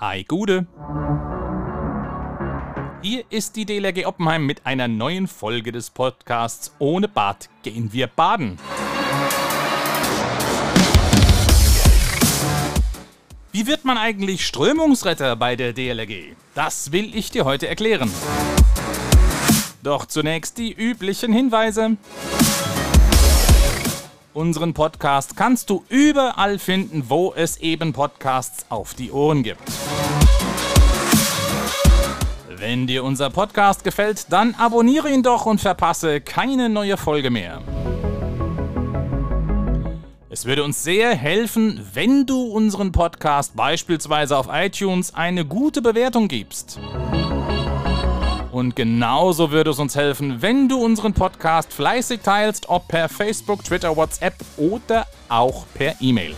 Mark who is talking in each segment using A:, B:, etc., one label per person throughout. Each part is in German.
A: Ei Gude. Hier ist die DLRG Oppenheim mit einer neuen Folge des Podcasts Ohne Bad gehen wir baden. Wie wird man eigentlich Strömungsretter bei der DLRG? Das will ich dir heute erklären. Doch zunächst die üblichen Hinweise. Unseren Podcast kannst du überall finden, wo es eben Podcasts auf die Ohren gibt. Wenn dir unser Podcast gefällt, dann abonniere ihn doch und verpasse keine neue Folge mehr. Es würde uns sehr helfen, wenn du unseren Podcast beispielsweise auf iTunes eine gute Bewertung gibst. Und genauso würde es uns helfen, wenn du unseren Podcast fleißig teilst, ob per Facebook, Twitter, WhatsApp oder auch per E-Mail.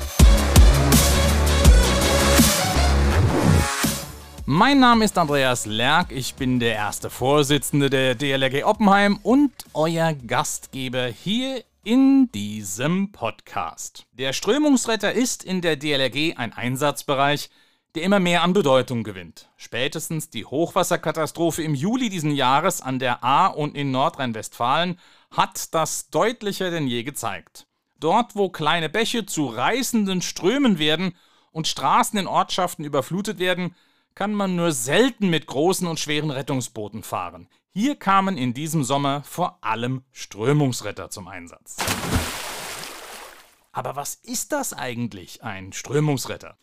A: Mein Name ist Andreas Lerck, ich bin der erste Vorsitzende der DLRG Oppenheim und euer Gastgeber hier in diesem Podcast. Der Strömungsretter ist in der DLRG ein Einsatzbereich, der immer mehr an Bedeutung gewinnt. Spätestens die Hochwasserkatastrophe im Juli diesen Jahres an der A und in Nordrhein-Westfalen hat das deutlicher denn je gezeigt. Dort, wo kleine Bäche zu reißenden Strömen werden und Straßen in Ortschaften überflutet werden, kann man nur selten mit großen und schweren Rettungsbooten fahren. Hier kamen in diesem Sommer vor allem Strömungsretter zum Einsatz. Aber was ist das eigentlich, ein Strömungsretter?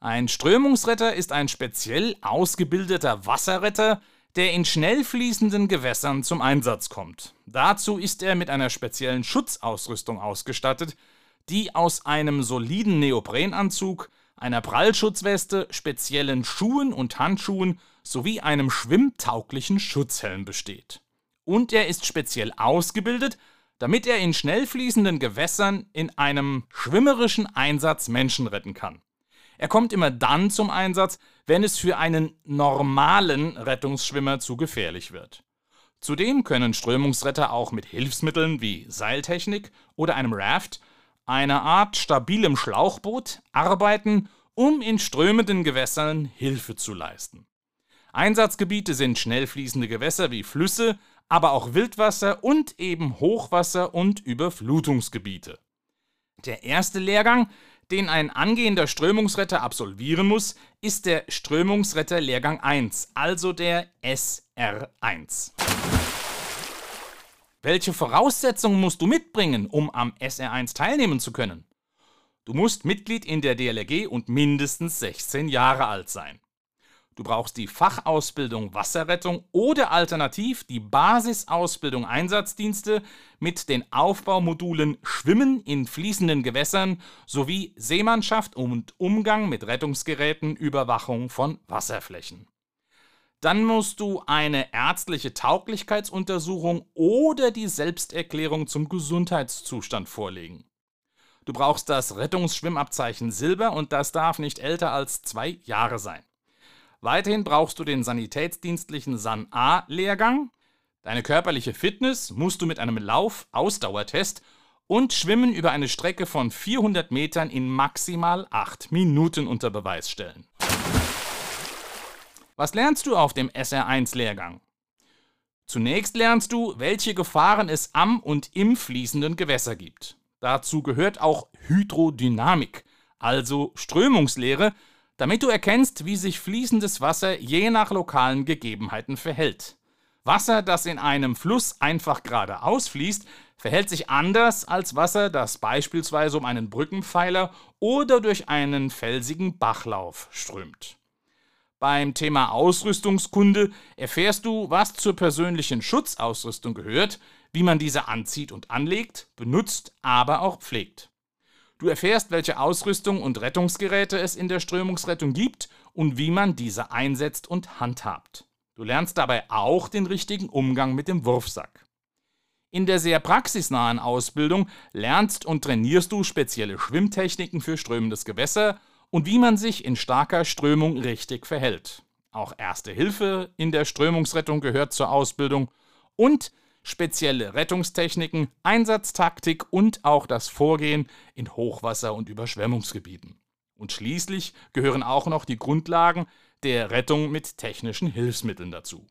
A: Ein Strömungsretter ist ein speziell ausgebildeter Wasserretter, der in schnell fließenden Gewässern zum Einsatz kommt. Dazu ist er mit einer speziellen Schutzausrüstung ausgestattet, die aus einem soliden Neoprenanzug, einer Prallschutzweste, speziellen Schuhen und Handschuhen sowie einem schwimmtauglichen Schutzhelm besteht. Und er ist speziell ausgebildet, damit er in schnell fließenden Gewässern in einem schwimmerischen Einsatz Menschen retten kann. Er kommt immer dann zum Einsatz, wenn es für einen normalen Rettungsschwimmer zu gefährlich wird. Zudem können Strömungsretter auch mit Hilfsmitteln wie Seiltechnik oder einem Raft, einer Art stabilem Schlauchboot, arbeiten, um in strömenden Gewässern Hilfe zu leisten. Einsatzgebiete sind schnell fließende Gewässer wie Flüsse, aber auch Wildwasser und eben Hochwasser- und Überflutungsgebiete. Der erste Lehrgang den ein angehender Strömungsretter absolvieren muss, ist der Strömungsretter Lehrgang 1, also der SR1. Welche Voraussetzungen musst du mitbringen, um am SR1 teilnehmen zu können? Du musst Mitglied in der DLRG und mindestens 16 Jahre alt sein. Du brauchst die Fachausbildung Wasserrettung oder alternativ die Basisausbildung Einsatzdienste mit den Aufbaumodulen Schwimmen in fließenden Gewässern sowie Seemannschaft und Umgang mit Rettungsgeräten, Überwachung von Wasserflächen. Dann musst du eine ärztliche Tauglichkeitsuntersuchung oder die Selbsterklärung zum Gesundheitszustand vorlegen. Du brauchst das Rettungsschwimmabzeichen Silber und das darf nicht älter als zwei Jahre sein. Weiterhin brauchst du den sanitätsdienstlichen SAN-A-Lehrgang. Deine körperliche Fitness musst du mit einem Lauf-Ausdauertest und Schwimmen über eine Strecke von 400 Metern in maximal 8 Minuten unter Beweis stellen. Was lernst du auf dem SR1-Lehrgang? Zunächst lernst du, welche Gefahren es am und im fließenden Gewässer gibt. Dazu gehört auch Hydrodynamik, also Strömungslehre, damit du erkennst, wie sich fließendes Wasser je nach lokalen Gegebenheiten verhält. Wasser, das in einem Fluss einfach geradeaus fließt, verhält sich anders als Wasser, das beispielsweise um einen Brückenpfeiler oder durch einen felsigen Bachlauf strömt. Beim Thema Ausrüstungskunde erfährst du, was zur persönlichen Schutzausrüstung gehört, wie man diese anzieht und anlegt, benutzt, aber auch pflegt. Du erfährst, welche Ausrüstung und Rettungsgeräte es in der Strömungsrettung gibt und wie man diese einsetzt und handhabt. Du lernst dabei auch den richtigen Umgang mit dem Wurfsack. In der sehr praxisnahen Ausbildung lernst und trainierst du spezielle Schwimmtechniken für strömendes Gewässer und wie man sich in starker Strömung richtig verhält. Auch Erste Hilfe in der Strömungsrettung gehört zur Ausbildung und spezielle Rettungstechniken, Einsatztaktik und auch das Vorgehen in Hochwasser- und Überschwemmungsgebieten. Und schließlich gehören auch noch die Grundlagen der Rettung mit technischen Hilfsmitteln dazu.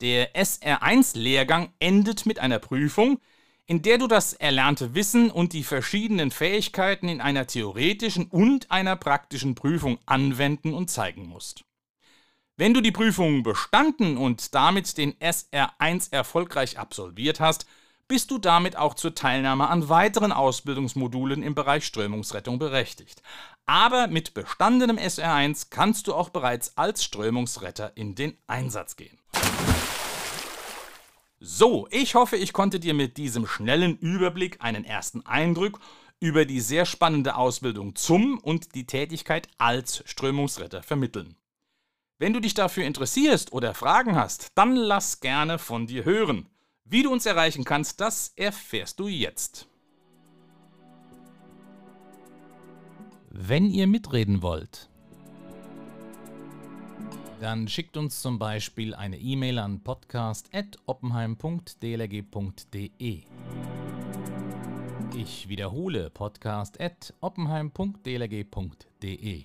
A: Der SR1-Lehrgang endet mit einer Prüfung, in der du das erlernte Wissen und die verschiedenen Fähigkeiten in einer theoretischen und einer praktischen Prüfung anwenden und zeigen musst. Wenn du die Prüfung bestanden und damit den SR1 erfolgreich absolviert hast, bist du damit auch zur Teilnahme an weiteren Ausbildungsmodulen im Bereich Strömungsrettung berechtigt. Aber mit bestandenem SR1 kannst du auch bereits als Strömungsretter in den Einsatz gehen. So, ich hoffe, ich konnte dir mit diesem schnellen Überblick einen ersten Eindruck über die sehr spannende Ausbildung zum und die Tätigkeit als Strömungsretter vermitteln. Wenn du dich dafür interessierst oder Fragen hast, dann lass gerne von dir hören. Wie du uns erreichen kannst, das erfährst du jetzt. Wenn ihr mitreden wollt, dann schickt uns zum Beispiel eine E-Mail an podcast.oppenheim.dlg.de. Ich wiederhole podcast.oppenheim.dlg.de.